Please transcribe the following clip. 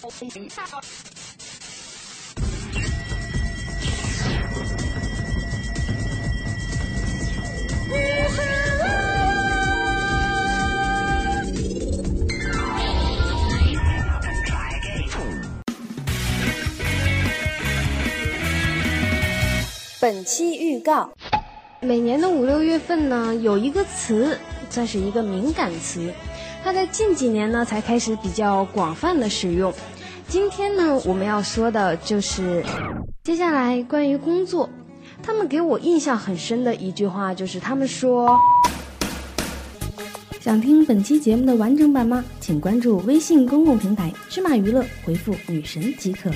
本期预告：每年的五六月份呢，有一个词，算是一个敏感词，它在近几年呢才开始比较广泛的使用。今天呢，我们要说的就是接下来关于工作，他们给我印象很深的一句话就是他们说：“想听本期节目的完整版吗？请关注微信公共平台芝麻娱乐，回复女神即可。”